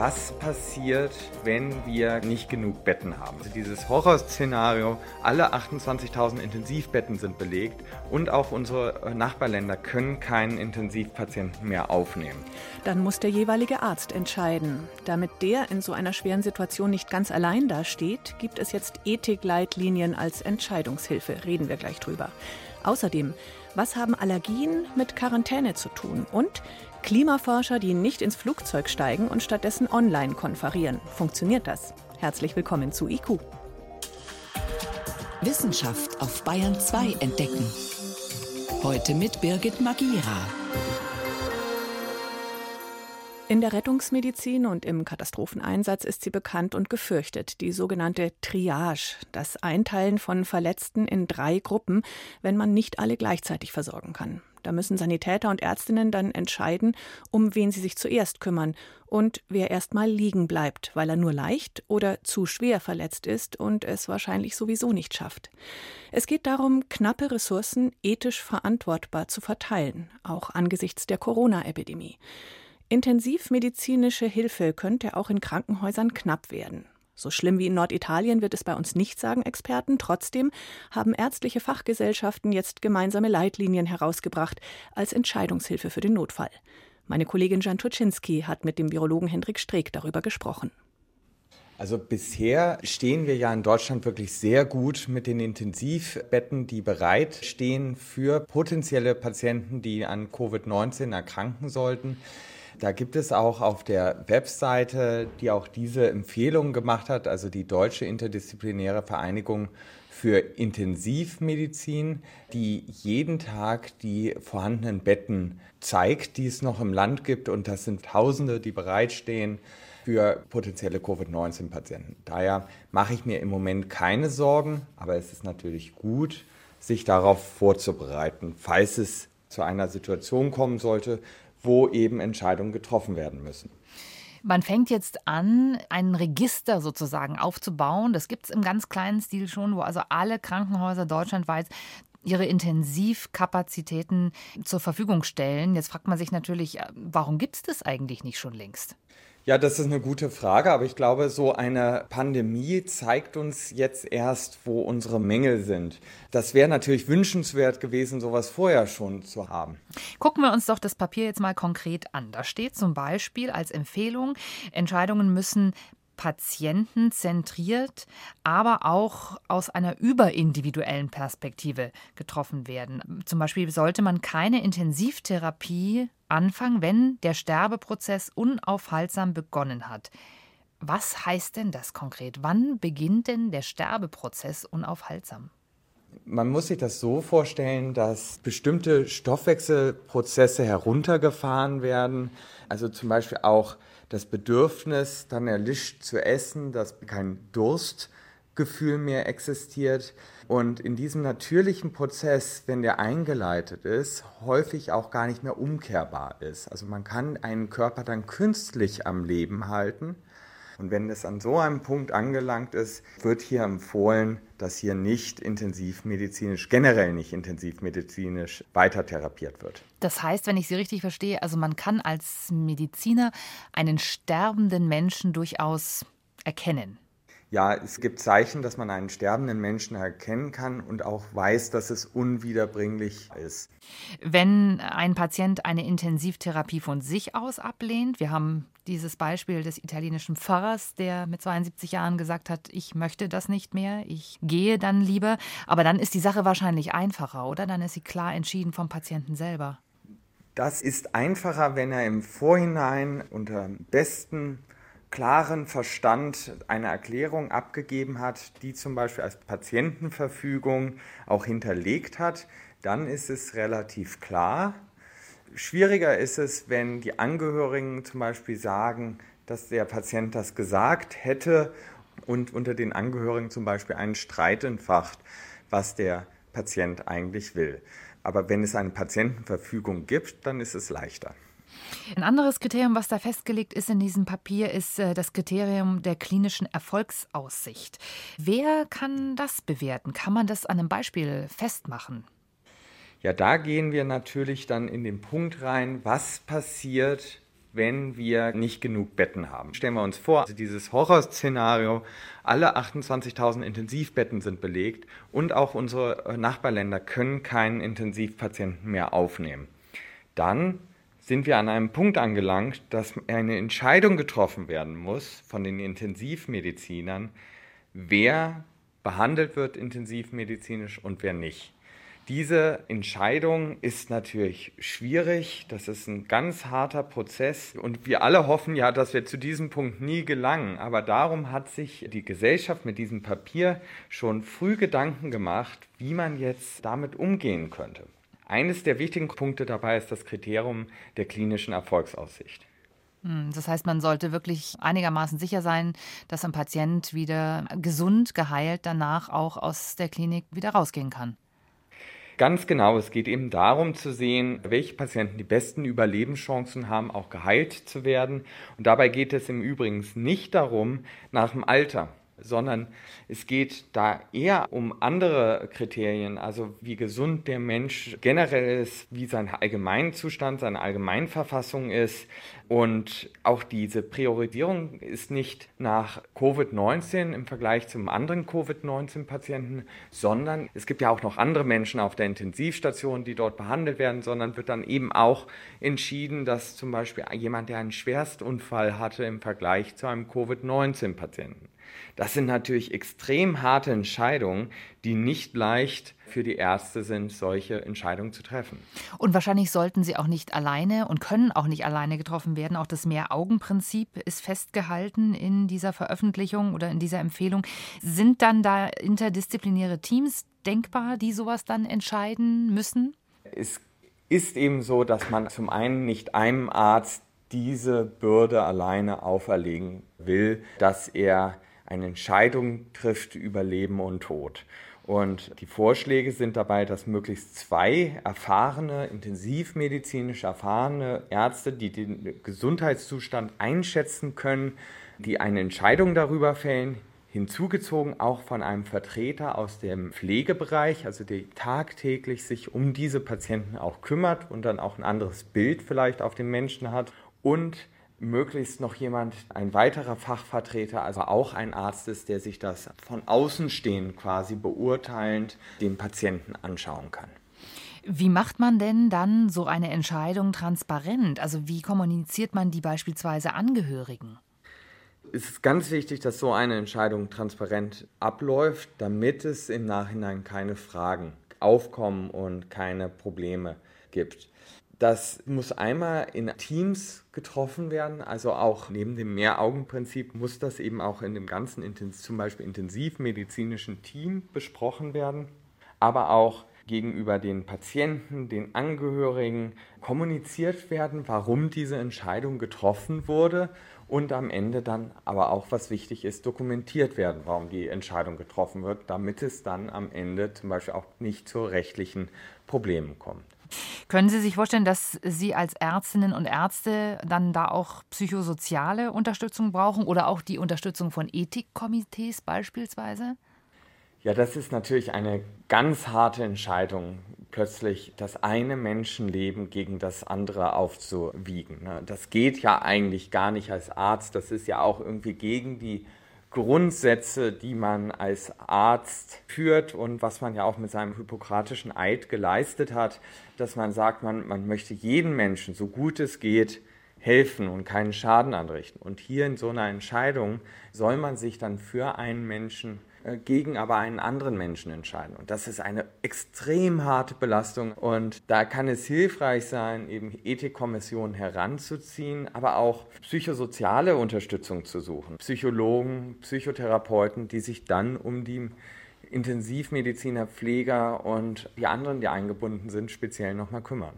Was passiert, wenn wir nicht genug Betten haben? Also dieses Horrorszenario, alle 28.000 Intensivbetten sind belegt und auch unsere Nachbarländer können keinen Intensivpatienten mehr aufnehmen. Dann muss der jeweilige Arzt entscheiden. Damit der in so einer schweren Situation nicht ganz allein dasteht, gibt es jetzt Ethikleitlinien als Entscheidungshilfe. Reden wir gleich drüber. Außerdem, was haben Allergien mit Quarantäne zu tun? Und Klimaforscher, die nicht ins Flugzeug steigen und stattdessen online konferieren. Funktioniert das? Herzlich willkommen zu IQ. Wissenschaft auf Bayern 2 entdecken. Heute mit Birgit Magira. In der Rettungsmedizin und im Katastropheneinsatz ist sie bekannt und gefürchtet, die sogenannte Triage, das Einteilen von Verletzten in drei Gruppen, wenn man nicht alle gleichzeitig versorgen kann. Da müssen Sanitäter und Ärztinnen dann entscheiden, um wen sie sich zuerst kümmern und wer erst mal liegen bleibt, weil er nur leicht oder zu schwer verletzt ist und es wahrscheinlich sowieso nicht schafft. Es geht darum, knappe Ressourcen ethisch verantwortbar zu verteilen, auch angesichts der Corona-Epidemie. Intensivmedizinische Hilfe könnte auch in Krankenhäusern knapp werden. So schlimm wie in Norditalien wird es bei uns nicht, sagen Experten. Trotzdem haben ärztliche Fachgesellschaften jetzt gemeinsame Leitlinien herausgebracht als Entscheidungshilfe für den Notfall. Meine Kollegin Jan Tuczynski hat mit dem Virologen Hendrik Streeck darüber gesprochen. Also bisher stehen wir ja in Deutschland wirklich sehr gut mit den Intensivbetten, die bereitstehen für potenzielle Patienten, die an Covid-19 erkranken sollten. Da gibt es auch auf der Webseite, die auch diese Empfehlung gemacht hat, also die Deutsche Interdisziplinäre Vereinigung für Intensivmedizin, die jeden Tag die vorhandenen Betten zeigt, die es noch im Land gibt. Und das sind Tausende, die bereitstehen für potenzielle Covid-19-Patienten. Daher mache ich mir im Moment keine Sorgen, aber es ist natürlich gut, sich darauf vorzubereiten, falls es zu einer Situation kommen sollte, wo eben Entscheidungen getroffen werden müssen. Man fängt jetzt an, ein Register sozusagen aufzubauen. Das gibt es im ganz kleinen Stil schon, wo also alle Krankenhäuser deutschlandweit ihre Intensivkapazitäten zur Verfügung stellen. Jetzt fragt man sich natürlich, warum gibt es das eigentlich nicht schon längst? Ja, das ist eine gute Frage, aber ich glaube, so eine Pandemie zeigt uns jetzt erst, wo unsere Mängel sind. Das wäre natürlich wünschenswert gewesen, sowas vorher schon zu haben. Gucken wir uns doch das Papier jetzt mal konkret an. Da steht zum Beispiel als Empfehlung, Entscheidungen müssen patientenzentriert, aber auch aus einer überindividuellen Perspektive getroffen werden. Zum Beispiel sollte man keine Intensivtherapie anfangen, wenn der Sterbeprozess unaufhaltsam begonnen hat. Was heißt denn das konkret? Wann beginnt denn der Sterbeprozess unaufhaltsam? Man muss sich das so vorstellen, dass bestimmte Stoffwechselprozesse heruntergefahren werden. Also zum Beispiel auch das Bedürfnis dann erlischt zu essen, dass kein Durstgefühl mehr existiert. Und in diesem natürlichen Prozess, wenn der eingeleitet ist, häufig auch gar nicht mehr umkehrbar ist. Also man kann einen Körper dann künstlich am Leben halten. Und wenn es an so einem Punkt angelangt ist, wird hier empfohlen, dass hier nicht intensivmedizinisch, generell nicht intensivmedizinisch weiter therapiert wird. Das heißt, wenn ich Sie richtig verstehe, also man kann als Mediziner einen sterbenden Menschen durchaus erkennen. Ja, es gibt Zeichen, dass man einen sterbenden Menschen erkennen kann und auch weiß, dass es unwiederbringlich ist. Wenn ein Patient eine Intensivtherapie von sich aus ablehnt, wir haben dieses Beispiel des italienischen Pfarrers, der mit 72 Jahren gesagt hat, ich möchte das nicht mehr, ich gehe dann lieber, aber dann ist die Sache wahrscheinlich einfacher, oder? Dann ist sie klar entschieden vom Patienten selber. Das ist einfacher, wenn er im Vorhinein unter besten klaren Verstand eine Erklärung abgegeben hat, die zum Beispiel als Patientenverfügung auch hinterlegt hat, dann ist es relativ klar. Schwieriger ist es, wenn die Angehörigen zum Beispiel sagen, dass der Patient das gesagt hätte und unter den Angehörigen zum Beispiel einen Streit entfacht, was der Patient eigentlich will. Aber wenn es eine Patientenverfügung gibt, dann ist es leichter. Ein anderes Kriterium, was da festgelegt ist in diesem Papier, ist äh, das Kriterium der klinischen Erfolgsaussicht. Wer kann das bewerten? Kann man das an einem Beispiel festmachen? Ja, da gehen wir natürlich dann in den Punkt rein, was passiert, wenn wir nicht genug Betten haben. Stellen wir uns vor, also dieses Horrorszenario, alle 28.000 Intensivbetten sind belegt und auch unsere äh, Nachbarländer können keinen Intensivpatienten mehr aufnehmen. Dann sind wir an einem Punkt angelangt, dass eine Entscheidung getroffen werden muss von den Intensivmedizinern, wer behandelt wird intensivmedizinisch und wer nicht. Diese Entscheidung ist natürlich schwierig. Das ist ein ganz harter Prozess. Und wir alle hoffen ja, dass wir zu diesem Punkt nie gelangen. Aber darum hat sich die Gesellschaft mit diesem Papier schon früh Gedanken gemacht, wie man jetzt damit umgehen könnte. Eines der wichtigen Punkte dabei ist das Kriterium der klinischen Erfolgsaussicht. Hm, das heißt, man sollte wirklich einigermaßen sicher sein, dass ein Patient wieder gesund, geheilt danach auch aus der Klinik wieder rausgehen kann. Ganz genau, es geht eben darum zu sehen, welche Patienten die besten Überlebenschancen haben, auch geheilt zu werden. Und dabei geht es im Übrigen nicht darum, nach dem Alter sondern es geht da eher um andere Kriterien, also wie gesund der Mensch generell ist, wie sein Allgemeinzustand, seine Allgemeinverfassung ist. Und auch diese Priorisierung ist nicht nach Covid-19 im Vergleich zum anderen Covid-19-Patienten, sondern es gibt ja auch noch andere Menschen auf der Intensivstation, die dort behandelt werden, sondern wird dann eben auch entschieden, dass zum Beispiel jemand, der einen Schwerstunfall hatte im Vergleich zu einem Covid-19-Patienten. Das sind natürlich extrem harte Entscheidungen, die nicht leicht für die Ärzte sind, solche Entscheidungen zu treffen. Und wahrscheinlich sollten sie auch nicht alleine und können auch nicht alleine getroffen werden. Auch das Mehr-Augen-Prinzip ist festgehalten in dieser Veröffentlichung oder in dieser Empfehlung. Sind dann da interdisziplinäre Teams denkbar, die sowas dann entscheiden müssen? Es ist eben so, dass man zum einen nicht einem Arzt diese Bürde alleine auferlegen will, dass er eine Entscheidung trifft über Leben und Tod. Und die Vorschläge sind dabei, dass möglichst zwei erfahrene, intensivmedizinisch erfahrene Ärzte, die den Gesundheitszustand einschätzen können, die eine Entscheidung darüber fällen, hinzugezogen auch von einem Vertreter aus dem Pflegebereich, also der tagtäglich sich um diese Patienten auch kümmert und dann auch ein anderes Bild vielleicht auf den Menschen hat und möglichst noch jemand, ein weiterer Fachvertreter, also auch ein Arzt ist, der sich das von außen stehend quasi beurteilend dem Patienten anschauen kann. Wie macht man denn dann so eine Entscheidung transparent? Also wie kommuniziert man die beispielsweise Angehörigen? Es ist ganz wichtig, dass so eine Entscheidung transparent abläuft, damit es im Nachhinein keine Fragen aufkommen und keine Probleme gibt. Das muss einmal in Teams getroffen werden, also auch neben dem Mehraugenprinzip muss das eben auch in dem ganzen zum Beispiel intensivmedizinischen Team besprochen werden, aber auch gegenüber den Patienten, den Angehörigen kommuniziert werden, warum diese Entscheidung getroffen wurde und am Ende dann aber auch, was wichtig ist, dokumentiert werden, warum die Entscheidung getroffen wird, damit es dann am Ende zum Beispiel auch nicht zu rechtlichen Problemen kommt. Können Sie sich vorstellen, dass Sie als Ärztinnen und Ärzte dann da auch psychosoziale Unterstützung brauchen oder auch die Unterstützung von Ethikkomitees beispielsweise? Ja, das ist natürlich eine ganz harte Entscheidung, plötzlich das eine Menschenleben gegen das andere aufzuwiegen. Ne? Das geht ja eigentlich gar nicht als Arzt. Das ist ja auch irgendwie gegen die Grundsätze, die man als Arzt führt und was man ja auch mit seinem hippokratischen Eid geleistet hat, dass man sagt, man, man möchte jeden Menschen, so gut es geht, helfen und keinen Schaden anrichten. Und hier in so einer Entscheidung soll man sich dann für einen Menschen gegen aber einen anderen Menschen entscheiden. Und das ist eine extrem harte Belastung. Und da kann es hilfreich sein, eben Ethikkommissionen heranzuziehen, aber auch psychosoziale Unterstützung zu suchen. Psychologen, Psychotherapeuten, die sich dann um die Intensivmediziner, Pfleger und die anderen, die eingebunden sind, speziell nochmal kümmern.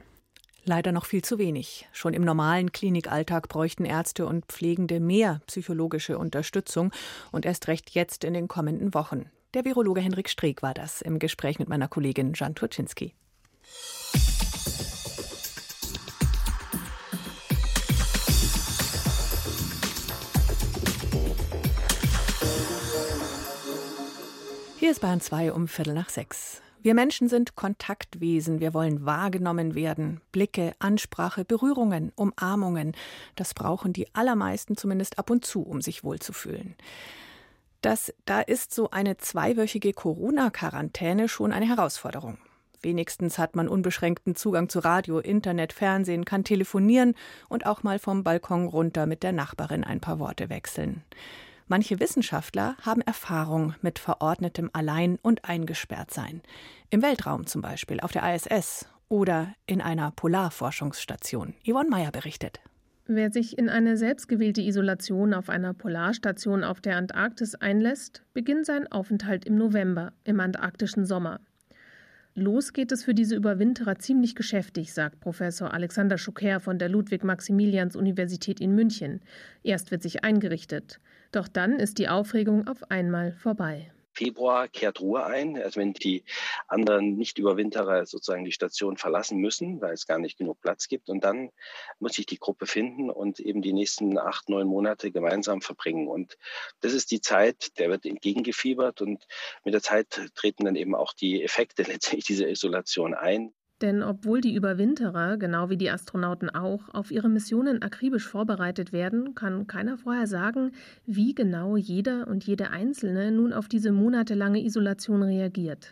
Leider noch viel zu wenig. Schon im normalen Klinikalltag bräuchten Ärzte und Pflegende mehr psychologische Unterstützung und erst recht jetzt in den kommenden Wochen. Der Virologe Henrik Streeck war das im Gespräch mit meiner Kollegin Jan Turczynski. Hier ist Bayern 2 um Viertel nach sechs. Wir Menschen sind Kontaktwesen. Wir wollen wahrgenommen werden. Blicke, Ansprache, Berührungen, Umarmungen. Das brauchen die allermeisten zumindest ab und zu, um sich wohlzufühlen. Das, da ist so eine zweiwöchige Corona-Quarantäne schon eine Herausforderung. Wenigstens hat man unbeschränkten Zugang zu Radio, Internet, Fernsehen, kann telefonieren und auch mal vom Balkon runter mit der Nachbarin ein paar Worte wechseln. Manche Wissenschaftler haben Erfahrung mit verordnetem Allein- und Eingesperrtsein. Im Weltraum zum Beispiel, auf der ISS oder in einer Polarforschungsstation. Yvonne Meyer berichtet. Wer sich in eine selbstgewählte Isolation auf einer Polarstation auf der Antarktis einlässt, beginnt seinen Aufenthalt im November, im antarktischen Sommer. Los geht es für diese Überwinterer ziemlich geschäftig, sagt Professor Alexander Schucker von der Ludwig-Maximilians-Universität in München. Erst wird sich eingerichtet. Doch dann ist die Aufregung auf einmal vorbei. Februar kehrt Ruhe ein, also wenn die anderen Nicht-Überwinterer sozusagen die Station verlassen müssen, weil es gar nicht genug Platz gibt. Und dann muss sich die Gruppe finden und eben die nächsten acht, neun Monate gemeinsam verbringen. Und das ist die Zeit, der wird entgegengefiebert und mit der Zeit treten dann eben auch die Effekte letztendlich dieser Isolation ein. Denn obwohl die Überwinterer, genau wie die Astronauten auch, auf ihre Missionen akribisch vorbereitet werden, kann keiner vorher sagen, wie genau jeder und jede Einzelne nun auf diese monatelange Isolation reagiert.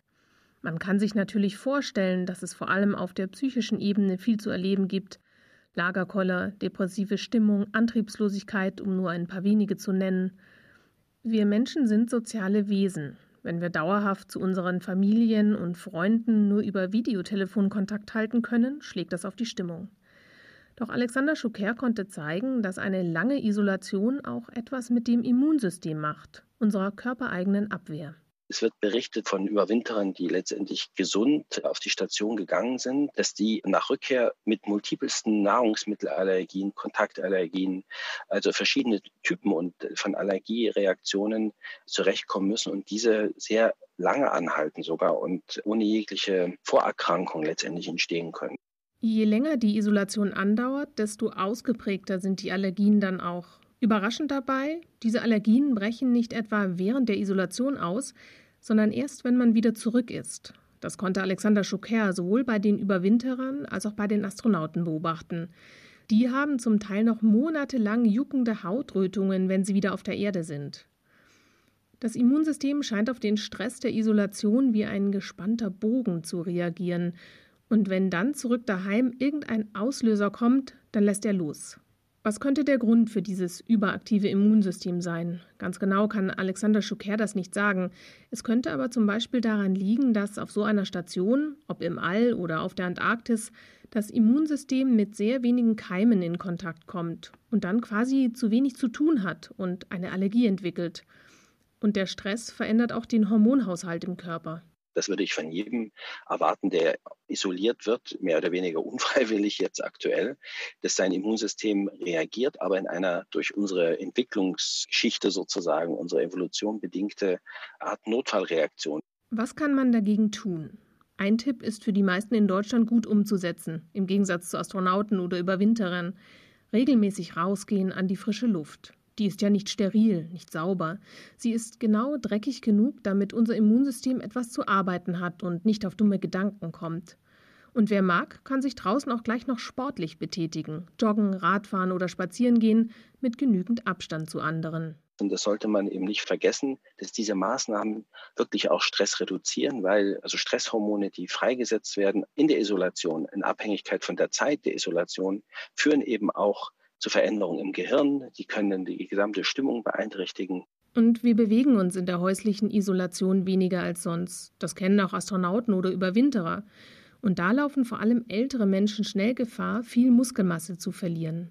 Man kann sich natürlich vorstellen, dass es vor allem auf der psychischen Ebene viel zu erleben gibt. Lagerkoller, depressive Stimmung, Antriebslosigkeit, um nur ein paar wenige zu nennen. Wir Menschen sind soziale Wesen. Wenn wir dauerhaft zu unseren Familien und Freunden nur über Videotelefon Kontakt halten können, schlägt das auf die Stimmung. Doch Alexander Schucker konnte zeigen, dass eine lange Isolation auch etwas mit dem Immunsystem macht, unserer körpereigenen Abwehr. Es wird berichtet von Überwinterern, die letztendlich gesund auf die Station gegangen sind, dass die nach Rückkehr mit multipelsten Nahrungsmittelallergien, Kontaktallergien, also verschiedene Typen und von Allergiereaktionen zurechtkommen müssen und diese sehr lange anhalten sogar und ohne jegliche Vorerkrankung letztendlich entstehen können. Je länger die Isolation andauert, desto ausgeprägter sind die Allergien dann auch. Überraschend dabei, diese Allergien brechen nicht etwa während der Isolation aus, sondern erst, wenn man wieder zurück ist. Das konnte Alexander Schucker sowohl bei den Überwinterern als auch bei den Astronauten beobachten. Die haben zum Teil noch monatelang juckende Hautrötungen, wenn sie wieder auf der Erde sind. Das Immunsystem scheint auf den Stress der Isolation wie ein gespannter Bogen zu reagieren. Und wenn dann zurück daheim irgendein Auslöser kommt, dann lässt er los. Was könnte der Grund für dieses überaktive Immunsystem sein? Ganz genau kann Alexander Schucker das nicht sagen. Es könnte aber zum Beispiel daran liegen, dass auf so einer Station, ob im All oder auf der Antarktis, das Immunsystem mit sehr wenigen Keimen in Kontakt kommt und dann quasi zu wenig zu tun hat und eine Allergie entwickelt. Und der Stress verändert auch den Hormonhaushalt im Körper. Das würde ich von jedem erwarten, der isoliert wird, mehr oder weniger unfreiwillig jetzt aktuell, dass sein Immunsystem reagiert, aber in einer durch unsere Entwicklungsgeschichte sozusagen, unsere Evolution bedingte Art Notfallreaktion. Was kann man dagegen tun? Ein Tipp ist für die meisten in Deutschland gut umzusetzen, im Gegensatz zu Astronauten oder Überwinterern. Regelmäßig rausgehen an die frische Luft. Die ist ja nicht steril, nicht sauber. Sie ist genau dreckig genug, damit unser Immunsystem etwas zu arbeiten hat und nicht auf dumme Gedanken kommt. Und wer mag, kann sich draußen auch gleich noch sportlich betätigen, joggen, Radfahren oder spazieren gehen, mit genügend Abstand zu anderen. Und das sollte man eben nicht vergessen, dass diese Maßnahmen wirklich auch Stress reduzieren, weil also Stresshormone, die freigesetzt werden in der Isolation, in Abhängigkeit von der Zeit der Isolation, führen eben auch zu Veränderungen im Gehirn. Die können die gesamte Stimmung beeinträchtigen. Und wir bewegen uns in der häuslichen Isolation weniger als sonst. Das kennen auch Astronauten oder Überwinterer. Und da laufen vor allem ältere Menschen schnell Gefahr, viel Muskelmasse zu verlieren.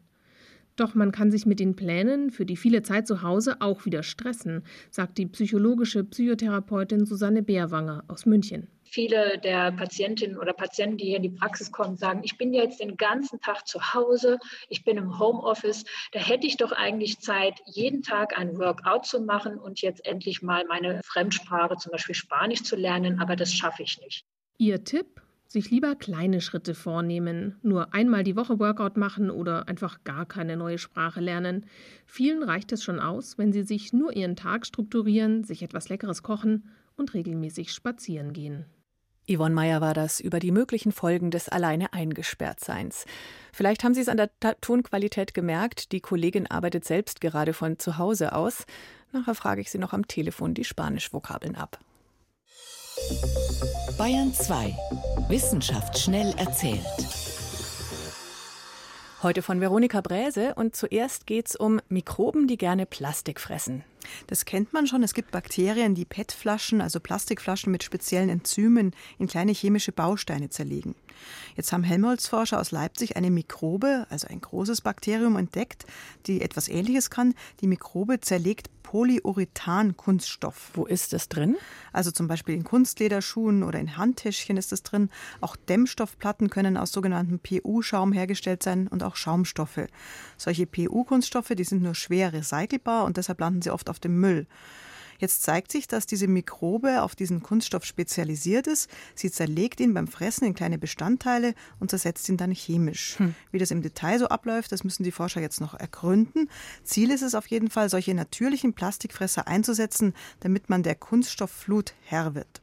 Doch man kann sich mit den Plänen für die viele Zeit zu Hause auch wieder stressen, sagt die psychologische Psychotherapeutin Susanne Bärwanger aus München viele der Patientinnen oder Patienten, die hier in die Praxis kommen, sagen, ich bin jetzt den ganzen Tag zu Hause, ich bin im Homeoffice, da hätte ich doch eigentlich Zeit, jeden Tag ein Workout zu machen und jetzt endlich mal meine Fremdsprache, zum Beispiel Spanisch zu lernen, aber das schaffe ich nicht. Ihr Tipp? Sich lieber kleine Schritte vornehmen, nur einmal die Woche Workout machen oder einfach gar keine neue Sprache lernen. Vielen reicht es schon aus, wenn sie sich nur ihren Tag strukturieren, sich etwas Leckeres kochen und regelmäßig spazieren gehen. Yvonne Meyer war das über die möglichen Folgen des alleine eingesperrtseins. Vielleicht haben Sie es an der Tonqualität gemerkt. Die Kollegin arbeitet selbst gerade von zu Hause aus. Nachher frage ich sie noch am Telefon die Spanisch-Vokabeln ab. Bayern 2. Wissenschaft schnell erzählt. Heute von Veronika Bräse und zuerst geht es um Mikroben, die gerne Plastik fressen. Das kennt man schon. Es gibt Bakterien, die PET-Flaschen, also Plastikflaschen mit speziellen Enzymen, in kleine chemische Bausteine zerlegen. Jetzt haben Helmholtz-Forscher aus Leipzig eine Mikrobe, also ein großes Bakterium, entdeckt, die etwas Ähnliches kann. Die Mikrobe zerlegt Polyurethan-Kunststoff. Wo ist das drin? Also zum Beispiel in Kunstlederschuhen oder in Handtäschchen ist es drin. Auch Dämmstoffplatten können aus sogenanntem PU-Schaum hergestellt sein und auch Schaumstoffe. Solche PU-Kunststoffe, die sind nur schwer recycelbar und deshalb landen sie oft auf dem Müll. Jetzt zeigt sich, dass diese Mikrobe auf diesen Kunststoff spezialisiert ist. Sie zerlegt ihn beim Fressen in kleine Bestandteile und zersetzt ihn dann chemisch. Hm. Wie das im Detail so abläuft, das müssen die Forscher jetzt noch ergründen. Ziel ist es auf jeden Fall, solche natürlichen Plastikfresser einzusetzen, damit man der Kunststoffflut Herr wird.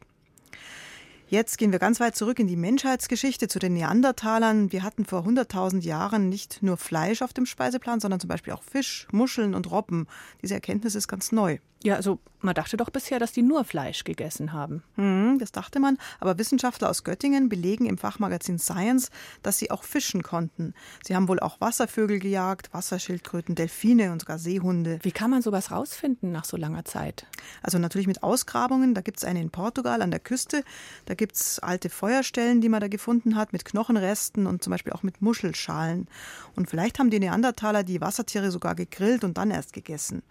Jetzt gehen wir ganz weit zurück in die Menschheitsgeschichte zu den Neandertalern. Wir hatten vor 100.000 Jahren nicht nur Fleisch auf dem Speiseplan, sondern zum Beispiel auch Fisch, Muscheln und Robben. Diese Erkenntnis ist ganz neu. Ja, also man dachte doch bisher, dass die nur Fleisch gegessen haben. Hm, das dachte man, aber Wissenschaftler aus Göttingen belegen im Fachmagazin Science, dass sie auch fischen konnten. Sie haben wohl auch Wasservögel gejagt, Wasserschildkröten, Delfine und sogar Seehunde. Wie kann man sowas rausfinden nach so langer Zeit? Also natürlich mit Ausgrabungen. Da gibt es eine in Portugal an der Küste. Da gibt es alte Feuerstellen, die man da gefunden hat, mit Knochenresten und zum Beispiel auch mit Muschelschalen. Und vielleicht haben die Neandertaler die Wassertiere sogar gegrillt und dann erst gegessen.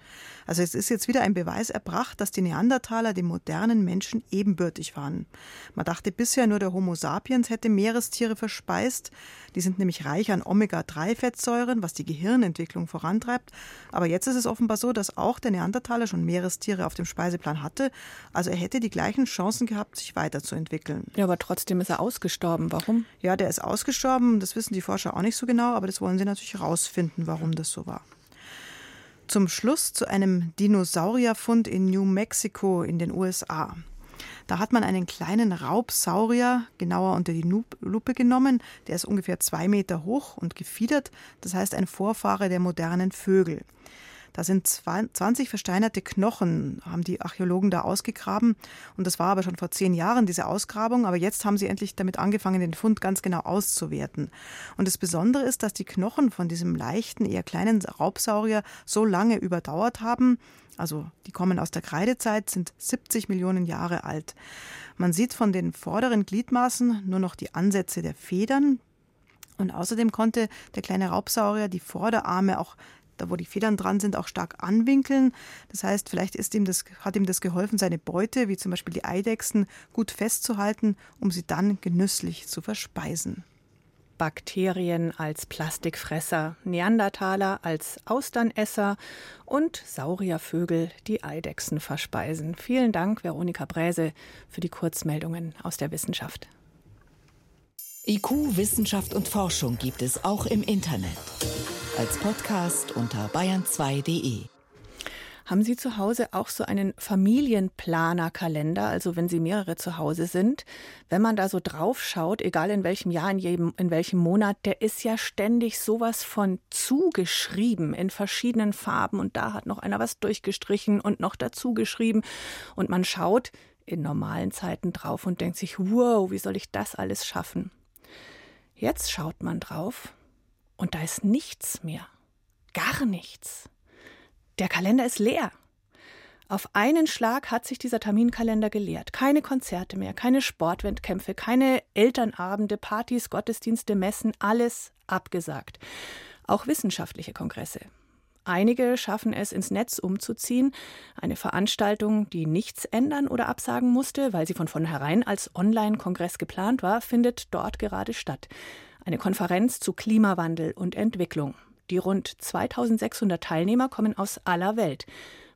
Also es ist jetzt wieder ein Beweis erbracht, dass die Neandertaler dem modernen Menschen ebenbürtig waren. Man dachte bisher nur der Homo sapiens hätte Meerestiere verspeist. Die sind nämlich reich an Omega-3-Fettsäuren, was die Gehirnentwicklung vorantreibt. Aber jetzt ist es offenbar so, dass auch der Neandertaler schon Meerestiere auf dem Speiseplan hatte. Also er hätte die gleichen Chancen gehabt, sich weiterzuentwickeln. Ja, aber trotzdem ist er ausgestorben. Warum? Ja, der ist ausgestorben. Das wissen die Forscher auch nicht so genau, aber das wollen sie natürlich herausfinden, warum das so war. Zum Schluss zu einem Dinosaurierfund in New Mexico in den USA. Da hat man einen kleinen Raubsaurier genauer unter die Lupe genommen. Der ist ungefähr zwei Meter hoch und gefiedert, das heißt ein Vorfahre der modernen Vögel. Da sind 20 versteinerte Knochen, haben die Archäologen da ausgegraben. Und das war aber schon vor zehn Jahren, diese Ausgrabung. Aber jetzt haben sie endlich damit angefangen, den Fund ganz genau auszuwerten. Und das Besondere ist, dass die Knochen von diesem leichten, eher kleinen Raubsaurier so lange überdauert haben. Also die kommen aus der Kreidezeit, sind 70 Millionen Jahre alt. Man sieht von den vorderen Gliedmaßen nur noch die Ansätze der Federn, und außerdem konnte der kleine Raubsaurier die Vorderarme auch da wo die Federn dran sind, auch stark anwinkeln. Das heißt, vielleicht ist ihm das, hat ihm das geholfen, seine Beute, wie zum Beispiel die Eidechsen, gut festzuhalten, um sie dann genüsslich zu verspeisen. Bakterien als Plastikfresser, Neandertaler als Austernesser und Sauriervögel, die Eidechsen verspeisen. Vielen Dank, Veronika Bräse, für die Kurzmeldungen aus der Wissenschaft. IQ, Wissenschaft und Forschung gibt es auch im Internet als Podcast unter bayern2.de. Haben Sie zu Hause auch so einen Familienplanerkalender, also wenn Sie mehrere zu Hause sind? Wenn man da so drauf schaut, egal in welchem Jahr, in, jedem, in welchem Monat, der ist ja ständig sowas von zugeschrieben in verschiedenen Farben und da hat noch einer was durchgestrichen und noch dazu geschrieben und man schaut in normalen Zeiten drauf und denkt sich, wow, wie soll ich das alles schaffen? Jetzt schaut man drauf und da ist nichts mehr. Gar nichts. Der Kalender ist leer. Auf einen Schlag hat sich dieser Terminkalender geleert. Keine Konzerte mehr, keine Sportwettkämpfe, keine Elternabende, Partys, Gottesdienste, Messen, alles abgesagt. Auch wissenschaftliche Kongresse. Einige schaffen es, ins Netz umzuziehen. Eine Veranstaltung, die nichts ändern oder absagen musste, weil sie von vornherein als Online-Kongress geplant war, findet dort gerade statt. Eine Konferenz zu Klimawandel und Entwicklung. Die rund 2600 Teilnehmer kommen aus aller Welt.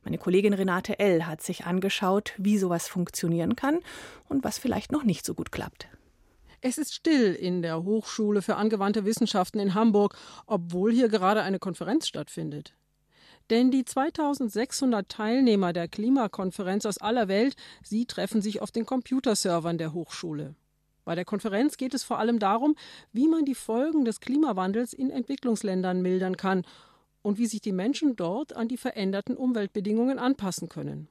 Meine Kollegin Renate L. hat sich angeschaut, wie sowas funktionieren kann und was vielleicht noch nicht so gut klappt. Es ist still in der Hochschule für angewandte Wissenschaften in Hamburg, obwohl hier gerade eine Konferenz stattfindet. Denn die 2600 Teilnehmer der Klimakonferenz aus aller Welt, sie treffen sich auf den Computerservern der Hochschule. Bei der Konferenz geht es vor allem darum, wie man die Folgen des Klimawandels in Entwicklungsländern mildern kann und wie sich die Menschen dort an die veränderten Umweltbedingungen anpassen können.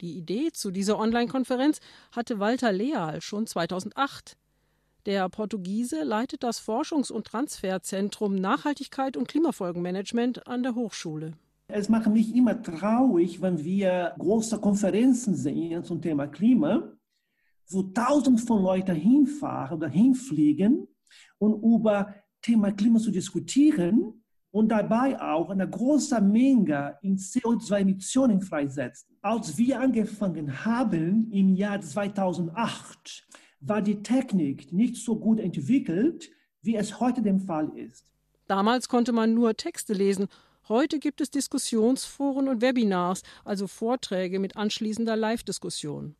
Die Idee zu dieser Online-Konferenz hatte Walter Leal schon 2008. Der Portugiese leitet das Forschungs- und Transferzentrum Nachhaltigkeit und Klimafolgenmanagement an der Hochschule. Es macht mich immer traurig, wenn wir große Konferenzen sehen zum Thema Klima, wo tausend von Leuten hinfahren oder hinfliegen und über Thema Klima zu diskutieren und dabei auch eine große Menge in CO2-Emissionen freisetzen. Als wir angefangen haben im Jahr 2008, war die Technik nicht so gut entwickelt, wie es heute der Fall ist. Damals konnte man nur Texte lesen. Heute gibt es Diskussionsforen und Webinars, also Vorträge mit anschließender Live-Diskussion.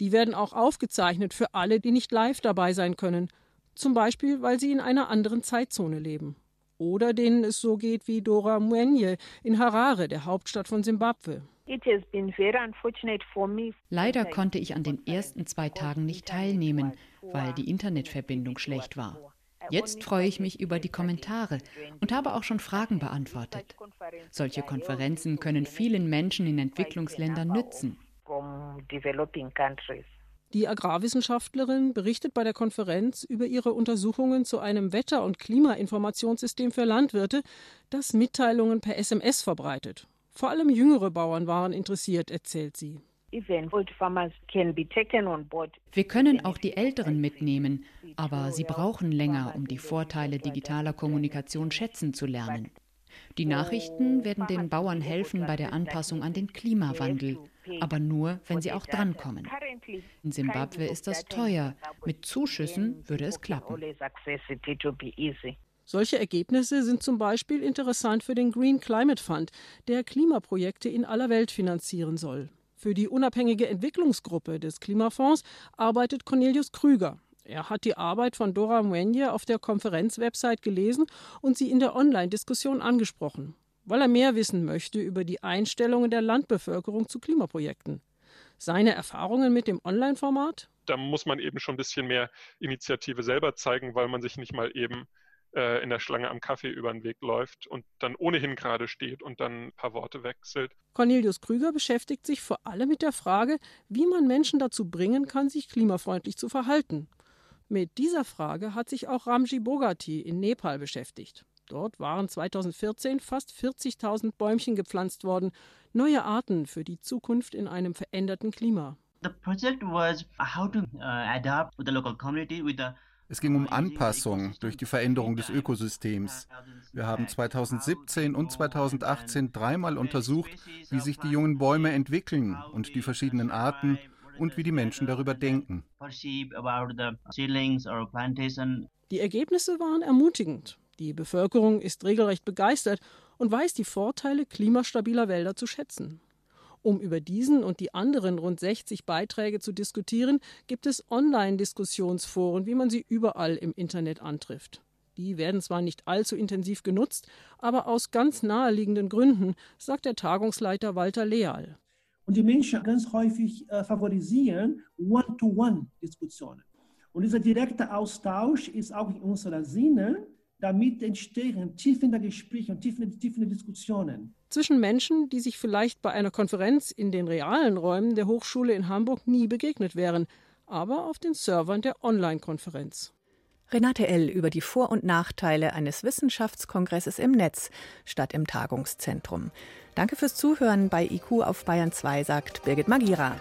Die werden auch aufgezeichnet für alle, die nicht live dabei sein können, zum Beispiel weil sie in einer anderen Zeitzone leben oder denen es so geht wie Dora Mwenye in Harare, der Hauptstadt von Simbabwe. Leider konnte ich an den ersten zwei Tagen nicht teilnehmen, weil die Internetverbindung schlecht war. Jetzt freue ich mich über die Kommentare und habe auch schon Fragen beantwortet. Solche Konferenzen können vielen Menschen in Entwicklungsländern nützen. Die Agrarwissenschaftlerin berichtet bei der Konferenz über ihre Untersuchungen zu einem Wetter- und Klimainformationssystem für Landwirte, das Mitteilungen per SMS verbreitet. Vor allem jüngere Bauern waren interessiert, erzählt sie. Wir können auch die Älteren mitnehmen, aber sie brauchen länger, um die Vorteile digitaler Kommunikation schätzen zu lernen. Die Nachrichten werden den Bauern helfen bei der Anpassung an den Klimawandel, aber nur, wenn sie auch drankommen. In Simbabwe ist das teuer. Mit Zuschüssen würde es klappen. Solche Ergebnisse sind zum Beispiel interessant für den Green Climate Fund, der Klimaprojekte in aller Welt finanzieren soll. Für die unabhängige Entwicklungsgruppe des Klimafonds arbeitet Cornelius Krüger. Er hat die Arbeit von Dora Mwenye auf der Konferenzwebsite gelesen und sie in der Online-Diskussion angesprochen, weil er mehr wissen möchte über die Einstellungen der Landbevölkerung zu Klimaprojekten. Seine Erfahrungen mit dem Online-Format? Da muss man eben schon ein bisschen mehr Initiative selber zeigen, weil man sich nicht mal eben äh, in der Schlange am Kaffee über den Weg läuft und dann ohnehin gerade steht und dann ein paar Worte wechselt. Cornelius Krüger beschäftigt sich vor allem mit der Frage, wie man Menschen dazu bringen kann, sich klimafreundlich zu verhalten. Mit dieser Frage hat sich auch Ramji Bogati in Nepal beschäftigt. Dort waren 2014 fast 40.000 Bäumchen gepflanzt worden, neue Arten für die Zukunft in einem veränderten Klima. Es ging um Anpassung durch die Veränderung des Ökosystems. Wir haben 2017 und 2018 dreimal untersucht, wie sich die jungen Bäume entwickeln und die verschiedenen Arten und wie die Menschen darüber denken. Die Ergebnisse waren ermutigend. Die Bevölkerung ist regelrecht begeistert und weiß die Vorteile klimastabiler Wälder zu schätzen. Um über diesen und die anderen rund 60 Beiträge zu diskutieren, gibt es Online-Diskussionsforen, wie man sie überall im Internet antrifft. Die werden zwar nicht allzu intensiv genutzt, aber aus ganz naheliegenden Gründen, sagt der Tagungsleiter Walter Leal. Und die Menschen ganz häufig äh, favorisieren One-to-One-Diskussionen. Und dieser direkte Austausch ist auch in unserer Sinne, damit entstehen tiefende Gespräche und tiefende, tiefende Diskussionen. Zwischen Menschen, die sich vielleicht bei einer Konferenz in den realen Räumen der Hochschule in Hamburg nie begegnet wären, aber auf den Servern der Online-Konferenz. Renate L. über die Vor- und Nachteile eines Wissenschaftskongresses im Netz statt im Tagungszentrum. Danke fürs Zuhören bei IQ auf Bayern 2, sagt Birgit Magira.